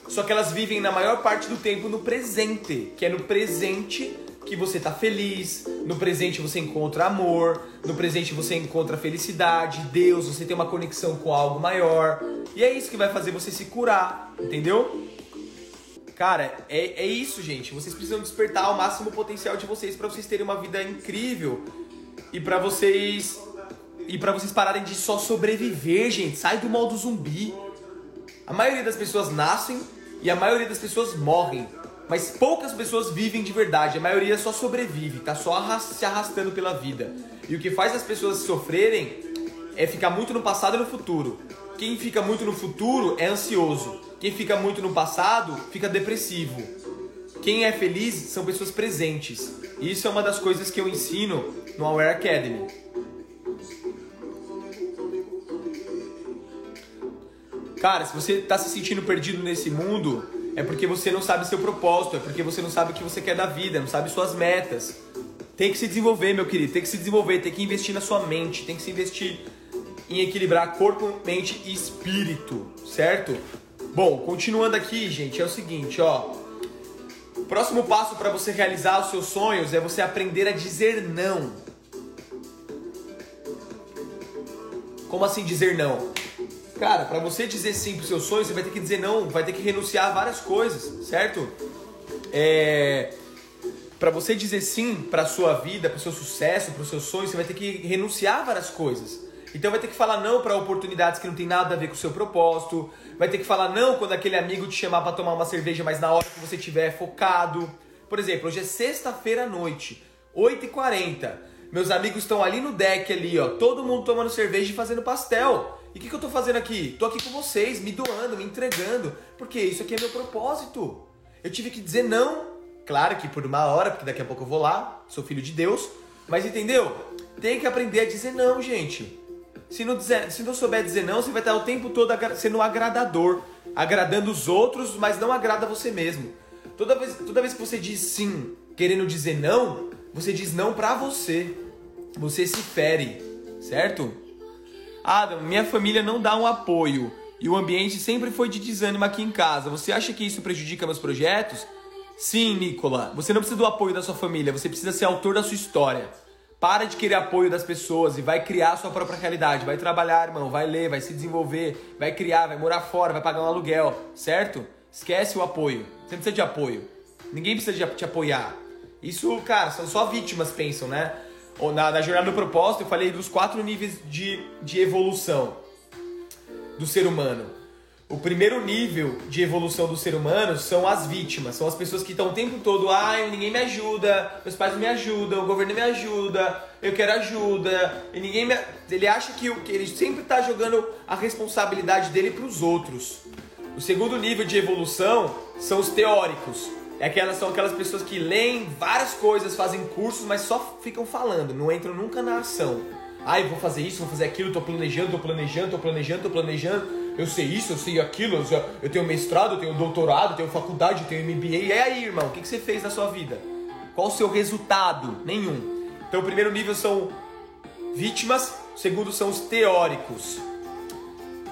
Só que elas vivem na maior parte do tempo no presente, que é no presente que você tá feliz, no presente você encontra amor, no presente você encontra felicidade, Deus, você tem uma conexão com algo maior. E é isso que vai fazer você se curar, entendeu? Cara, é, é isso, gente. Vocês precisam despertar o máximo potencial de vocês para vocês terem uma vida incrível e para vocês e para vocês pararem de só sobreviver, gente. Sai do modo zumbi. A maioria das pessoas nascem e a maioria das pessoas morrem. Mas poucas pessoas vivem de verdade, a maioria só sobrevive, tá só se arrastando pela vida. E o que faz as pessoas sofrerem é ficar muito no passado e no futuro. Quem fica muito no futuro é ansioso. Quem fica muito no passado fica depressivo. Quem é feliz são pessoas presentes. E isso é uma das coisas que eu ensino no Aware Academy. Cara, se você está se sentindo perdido nesse mundo, é porque você não sabe seu propósito, é porque você não sabe o que você quer da vida, não sabe suas metas. Tem que se desenvolver, meu querido, tem que se desenvolver, tem que investir na sua mente, tem que se investir em equilibrar corpo, mente e espírito, certo? Bom, continuando aqui, gente, é o seguinte, ó. O próximo passo para você realizar os seus sonhos é você aprender a dizer não. Como assim dizer não? Cara, para você dizer sim pro seu sonho, você vai ter que dizer não, vai ter que renunciar a várias coisas, certo? É... Para você dizer sim para sua vida, para seu sucesso, para o seu sonho, você vai ter que renunciar a várias coisas. Então vai ter que falar não para oportunidades que não tem nada a ver com o seu propósito. Vai ter que falar não quando aquele amigo te chamar para tomar uma cerveja, mas na hora que você estiver focado. Por exemplo, hoje é sexta-feira à noite, 8h40. Meus amigos estão ali no deck ali, ó, todo mundo tomando cerveja e fazendo pastel. E o que, que eu tô fazendo aqui? Tô aqui com vocês, me doando, me entregando, porque isso aqui é meu propósito. Eu tive que dizer não, claro que por uma hora, porque daqui a pouco eu vou lá, sou filho de Deus, mas entendeu? tem que aprender a dizer não, gente. Se não, dizer, se não souber dizer não, você vai estar o tempo todo sendo agradador, agradando os outros, mas não agrada você mesmo. Toda vez, toda vez que você diz sim, querendo dizer não, você diz não pra você. Você se fere, certo? Adam, minha família não dá um apoio e o ambiente sempre foi de desânimo aqui em casa. Você acha que isso prejudica meus projetos? Sim, Nicola. Você não precisa do apoio da sua família, você precisa ser autor da sua história. Para de querer apoio das pessoas e vai criar a sua própria realidade. Vai trabalhar, irmão, vai ler, vai se desenvolver, vai criar, vai morar fora, vai pagar um aluguel, certo? Esquece o apoio. Você não precisa de apoio. Ninguém precisa de te apoiar. Isso, cara, são só vítimas pensam, né? Ou na, na jornada do propósito eu falei dos quatro níveis de, de evolução do ser humano. O primeiro nível de evolução do ser humano são as vítimas, são as pessoas que estão o tempo todo, ai, ninguém me ajuda, meus pais não me ajudam, o governo me ajuda, eu quero ajuda, e ninguém me... Ele acha que, que ele sempre está jogando a responsabilidade dele para os outros. O segundo nível de evolução são os teóricos. É aquelas, são aquelas pessoas que leem várias coisas, fazem cursos, mas só ficam falando, não entram nunca na ação. Ai, vou fazer isso, vou fazer aquilo, tô planejando, tô planejando, tô planejando, tô planejando eu sei isso, eu sei aquilo, eu, tenho mestrado, eu tenho doutorado, eu tenho faculdade, eu tenho MBA. E aí, irmão, o que, você fez na sua vida? Qual o seu resultado? Nenhum. Então, o primeiro nível são vítimas, o segundo são os teóricos.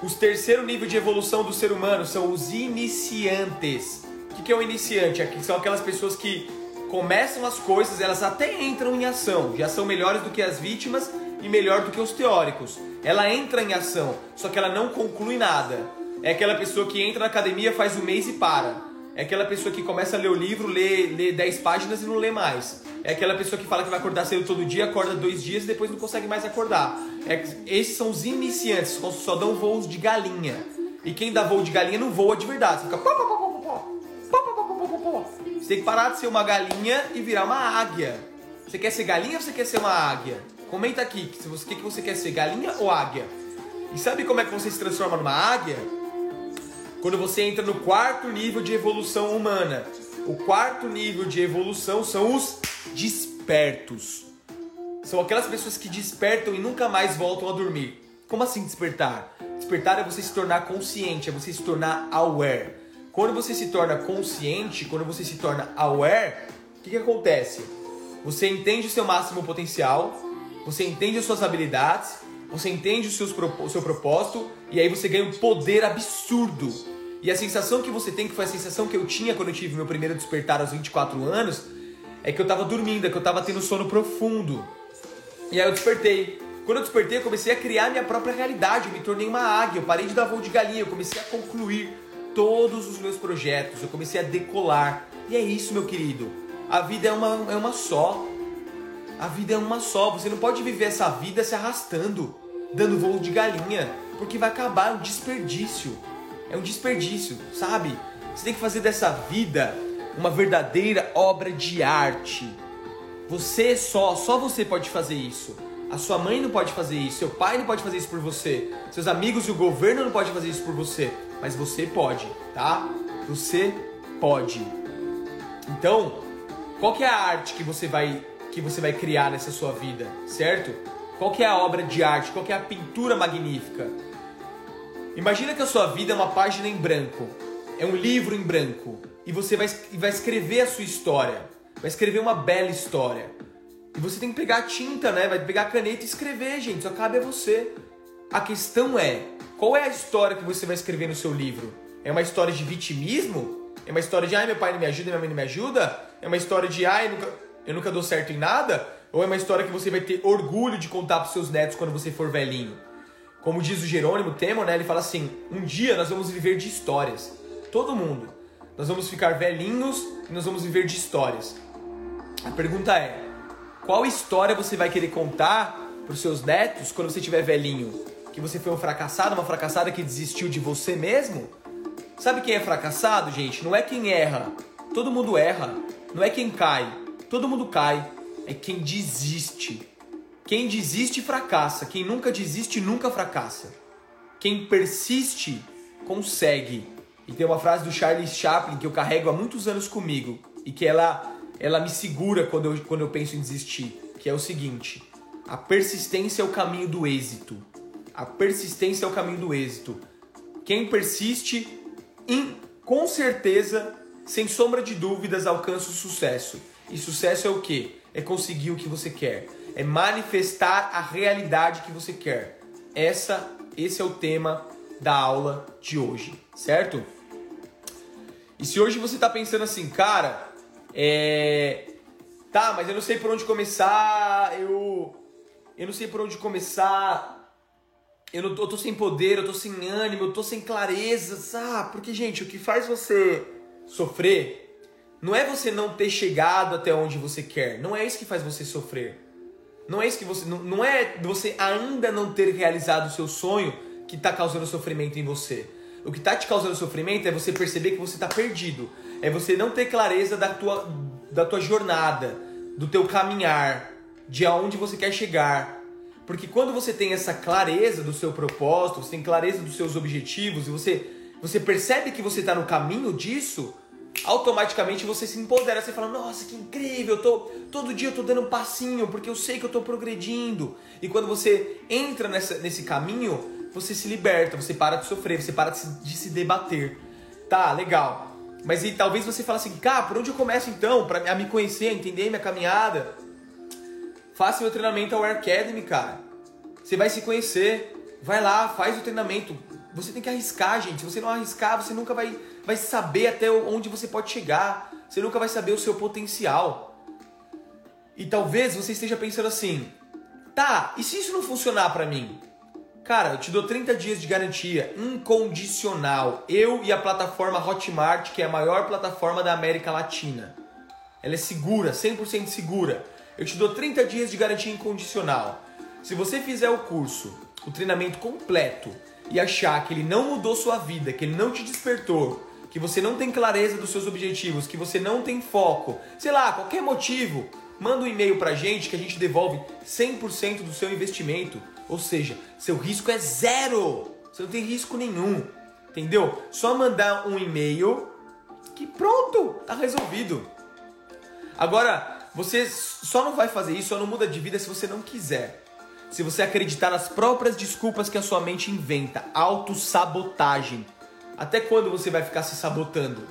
O terceiro nível de evolução do ser humano são os iniciantes. O que é um iniciante? Aqui são aquelas pessoas que começam as coisas, elas até entram em ação, já são melhores do que as vítimas e melhor do que os teóricos. Ela entra em ação, só que ela não conclui nada. É aquela pessoa que entra na academia, faz um mês e para. É aquela pessoa que começa a ler o livro, lê, lê 10 páginas e não lê mais. É aquela pessoa que fala que vai acordar cedo todo dia, acorda dois dias e depois não consegue mais acordar. É, esses são os iniciantes, só dão voos de galinha. E quem dá voo de galinha não voa de verdade. Você fica. Você tem que parar de ser uma galinha e virar uma águia. Você quer ser galinha ou você quer ser uma águia? Comenta aqui se você, que, que você quer ser, galinha ou águia? E sabe como é que você se transforma numa águia? Quando você entra no quarto nível de evolução humana. O quarto nível de evolução são os despertos. São aquelas pessoas que despertam e nunca mais voltam a dormir. Como assim despertar? Despertar é você se tornar consciente, é você se tornar aware. Quando você se torna consciente, quando você se torna aware, o que, que acontece? Você entende o seu máximo potencial, você entende as suas habilidades, você entende seus, o seu propósito e aí você ganha um poder absurdo. E a sensação que você tem, que foi a sensação que eu tinha quando eu tive meu primeiro despertar aos 24 anos, é que eu tava dormindo, é que eu tava tendo sono profundo. E aí eu despertei. Quando eu despertei, eu comecei a criar minha própria realidade, eu me tornei uma águia, eu parei de dar voo de galinha, eu comecei a concluir todos os meus projetos, eu comecei a decolar. E é isso, meu querido. A vida é uma, é uma só. A vida é uma só. Você não pode viver essa vida se arrastando, dando voo de galinha, porque vai acabar um desperdício. É um desperdício, sabe? Você tem que fazer dessa vida uma verdadeira obra de arte. Você só, só você pode fazer isso. A sua mãe não pode fazer isso, seu pai não pode fazer isso por você, seus amigos e o governo não pode fazer isso por você, mas você pode, tá? Você pode. Então, qual que é a arte que você vai que você vai criar nessa sua vida, certo? Qual que é a obra de arte? Qual que é a pintura magnífica? Imagina que a sua vida é uma página em branco, é um livro em branco, e você vai, vai escrever a sua história, vai escrever uma bela história. Você tem que pegar tinta, né? Vai pegar caneta e escrever, gente. Só cabe a você. A questão é, qual é a história que você vai escrever no seu livro? É uma história de vitimismo? É uma história de ai, meu pai não me ajuda, minha mãe não me ajuda? É uma história de ai, nunca eu nunca dou certo em nada? Ou é uma história que você vai ter orgulho de contar para seus netos quando você for velhinho? Como diz o Jerônimo Temo, né? Ele fala assim: um dia nós vamos viver de histórias. Todo mundo. Nós vamos ficar velhinhos e nós vamos viver de histórias. A pergunta é: qual história você vai querer contar para os seus netos quando você estiver velhinho? Que você foi um fracassado, uma fracassada que desistiu de você mesmo? Sabe quem é fracassado, gente? Não é quem erra. Todo mundo erra. Não é quem cai. Todo mundo cai. É quem desiste. Quem desiste fracassa. Quem nunca desiste nunca fracassa. Quem persiste consegue. E tem uma frase do Charles Chaplin que eu carrego há muitos anos comigo e que ela ela me segura quando eu, quando eu penso em desistir, que é o seguinte: A persistência é o caminho do êxito. A persistência é o caminho do êxito. Quem persiste, com certeza, sem sombra de dúvidas, alcança o sucesso. E sucesso é o quê? É conseguir o que você quer. É manifestar a realidade que você quer. Essa, esse é o tema da aula de hoje, certo? E se hoje você está pensando assim, cara, é... Tá, mas eu não sei por onde começar, eu... Eu não sei por onde começar, eu, não, eu tô sem poder, eu tô sem ânimo, eu tô sem clareza, sabe? Porque, gente, o que faz você sofrer não é você não ter chegado até onde você quer, não é isso que faz você sofrer. Não é isso que você. Não, não é você ainda não ter realizado o seu sonho que está causando sofrimento em você. O que está te causando sofrimento é você perceber que você está perdido. É você não ter clareza da tua, da tua jornada, do teu caminhar, de aonde você quer chegar. Porque quando você tem essa clareza do seu propósito, você tem clareza dos seus objetivos e você, você percebe que você está no caminho disso, automaticamente você se empodera. Você fala, nossa, que incrível, eu tô, todo dia eu tô dando um passinho porque eu sei que eu tô progredindo. E quando você entra nessa, nesse caminho, você se liberta, você para de sofrer, você para de se, de se debater. Tá, legal. Mas e talvez você fale assim, cara, por onde eu começo então? Pra me conhecer, entender minha caminhada? Faça meu treinamento ao Air Academy, cara. Você vai se conhecer. Vai lá, faz o treinamento. Você tem que arriscar, gente. Se você não arriscar, você nunca vai, vai saber até onde você pode chegar. Você nunca vai saber o seu potencial. E talvez você esteja pensando assim: tá, e se isso não funcionar para mim? Cara, eu te dou 30 dias de garantia incondicional. Eu e a plataforma Hotmart, que é a maior plataforma da América Latina. Ela é segura, 100% segura. Eu te dou 30 dias de garantia incondicional. Se você fizer o curso, o treinamento completo e achar que ele não mudou sua vida, que ele não te despertou, que você não tem clareza dos seus objetivos, que você não tem foco, sei lá, qualquer motivo, manda um e-mail pra gente que a gente devolve 100% do seu investimento. Ou seja, seu risco é zero. Você não tem risco nenhum. Entendeu? Só mandar um e-mail que pronto, tá resolvido. Agora, você só não vai fazer isso, só não muda de vida se você não quiser. Se você acreditar nas próprias desculpas que a sua mente inventa, autossabotagem. Até quando você vai ficar se sabotando?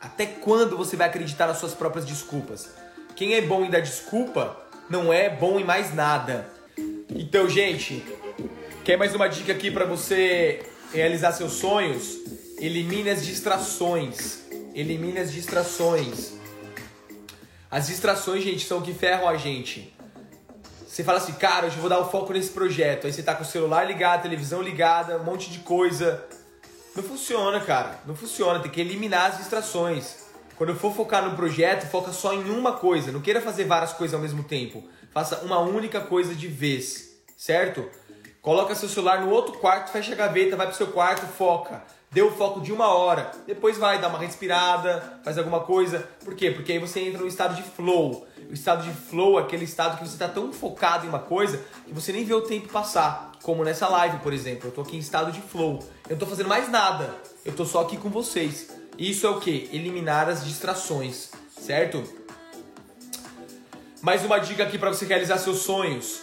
Até quando você vai acreditar nas suas próprias desculpas? Quem é bom em dar desculpa não é bom em mais nada. Então, gente, quer mais uma dica aqui para você realizar seus sonhos? Elimine as distrações. Elimine as distrações. As distrações, gente, são o que ferram a gente. Você fala assim, cara, hoje eu vou dar o foco nesse projeto. Aí você tá com o celular ligado, televisão ligada, um monte de coisa. Não funciona, cara. Não funciona. Tem que eliminar as distrações. Quando for focar no projeto, foca só em uma coisa. Não queira fazer várias coisas ao mesmo tempo. Faça uma única coisa de vez, certo? Coloca seu celular no outro quarto, fecha a gaveta, vai pro seu quarto, foca. Dê o foco de uma hora. Depois vai dar uma respirada, faz alguma coisa. Por quê? Porque aí você entra no estado de flow. O estado de flow é aquele estado que você está tão focado em uma coisa que você nem vê o tempo passar. Como nessa live, por exemplo. Eu tô aqui em estado de flow. Eu não tô fazendo mais nada. Eu tô só aqui com vocês. Isso é o que? Eliminar as distrações, certo? Mais uma dica aqui para você realizar seus sonhos.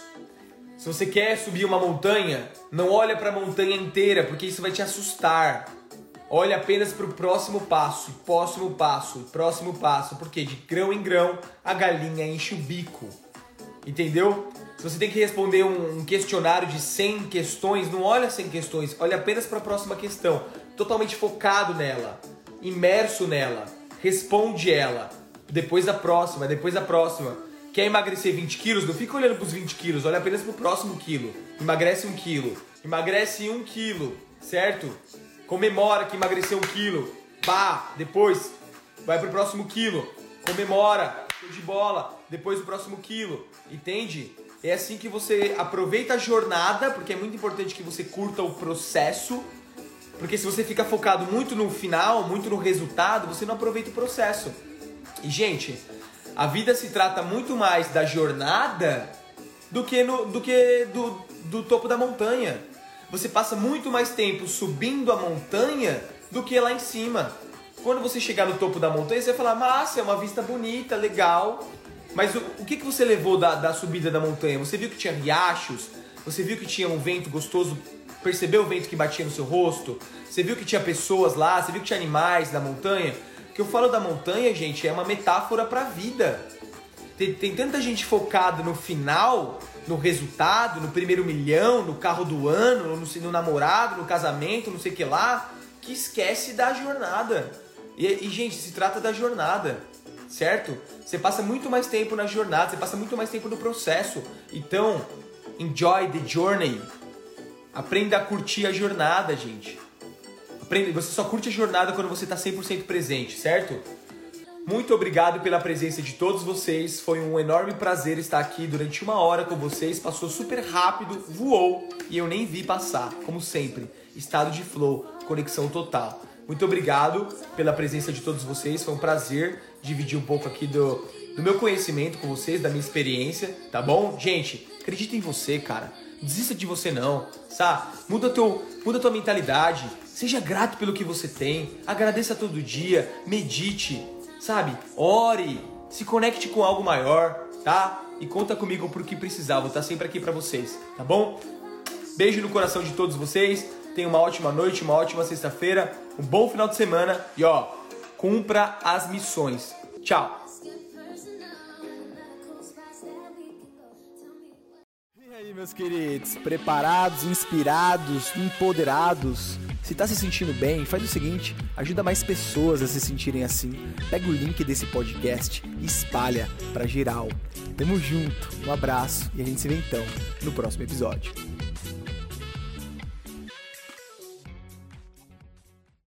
Se você quer subir uma montanha, não olha para a montanha inteira, porque isso vai te assustar. Olha apenas para o próximo passo, próximo passo, próximo passo, porque de grão em grão a galinha enche o bico. Entendeu? Se você tem que responder um questionário de 100 questões, não olha 100 questões, olha apenas para a próxima questão, totalmente focado nela, imerso nela, responde ela, depois da próxima, depois da próxima. Quer emagrecer 20 quilos? Não fica olhando para os 20 quilos, olha apenas para o próximo quilo. Emagrece um quilo. Emagrece um quilo, certo? Comemora que emagreceu um quilo. Pá, depois vai para o próximo quilo. Comemora, de bola. Depois o próximo quilo. Entende? É assim que você aproveita a jornada, porque é muito importante que você curta o processo. Porque se você fica focado muito no final, muito no resultado, você não aproveita o processo. E, gente, a vida se trata muito mais da jornada do que, no, do, que do, do topo da montanha. Você passa muito mais tempo subindo a montanha do que lá em cima. Quando você chegar no topo da montanha, você vai falar, massa, é uma vista bonita, legal. Mas o, o que, que você levou da, da subida da montanha? Você viu que tinha riachos? Você viu que tinha um vento gostoso? Percebeu o vento que batia no seu rosto? Você viu que tinha pessoas lá? Você viu que tinha animais na montanha? Que eu falo da montanha, gente, é uma metáfora para a vida. Tem, tem tanta gente focada no final, no resultado, no primeiro milhão, no carro do ano, no, no namorado, no casamento, não sei o que lá, que esquece da jornada. E, e, gente, se trata da jornada, certo? Você passa muito mais tempo na jornada, você passa muito mais tempo no processo. Então, enjoy the journey. Aprenda a curtir a jornada, gente. Você só curte a jornada quando você está 100% presente, certo? Muito obrigado pela presença de todos vocês. Foi um enorme prazer estar aqui durante uma hora com vocês. Passou super rápido, voou e eu nem vi passar, como sempre. Estado de flow, conexão total. Muito obrigado pela presença de todos vocês. Foi um prazer dividir um pouco aqui do, do meu conhecimento com vocês, da minha experiência, tá bom? Gente, acredita em você, cara. Desista de você não, sabe? Muda teu, muda tua mentalidade. Seja grato pelo que você tem. Agradeça todo dia. Medite sabe? Ore, se conecte com algo maior, tá? E conta comigo pro que precisar, vou estar sempre aqui para vocês, tá bom? Beijo no coração de todos vocês. Tenha uma ótima noite, uma ótima sexta-feira, um bom final de semana e ó, cumpra as missões. Tchau. Meus queridos, preparados, inspirados, empoderados? Se tá se sentindo bem, faz o seguinte, ajuda mais pessoas a se sentirem assim. Pega o link desse podcast e espalha para geral. Tamo junto, um abraço e a gente se vê então no próximo episódio.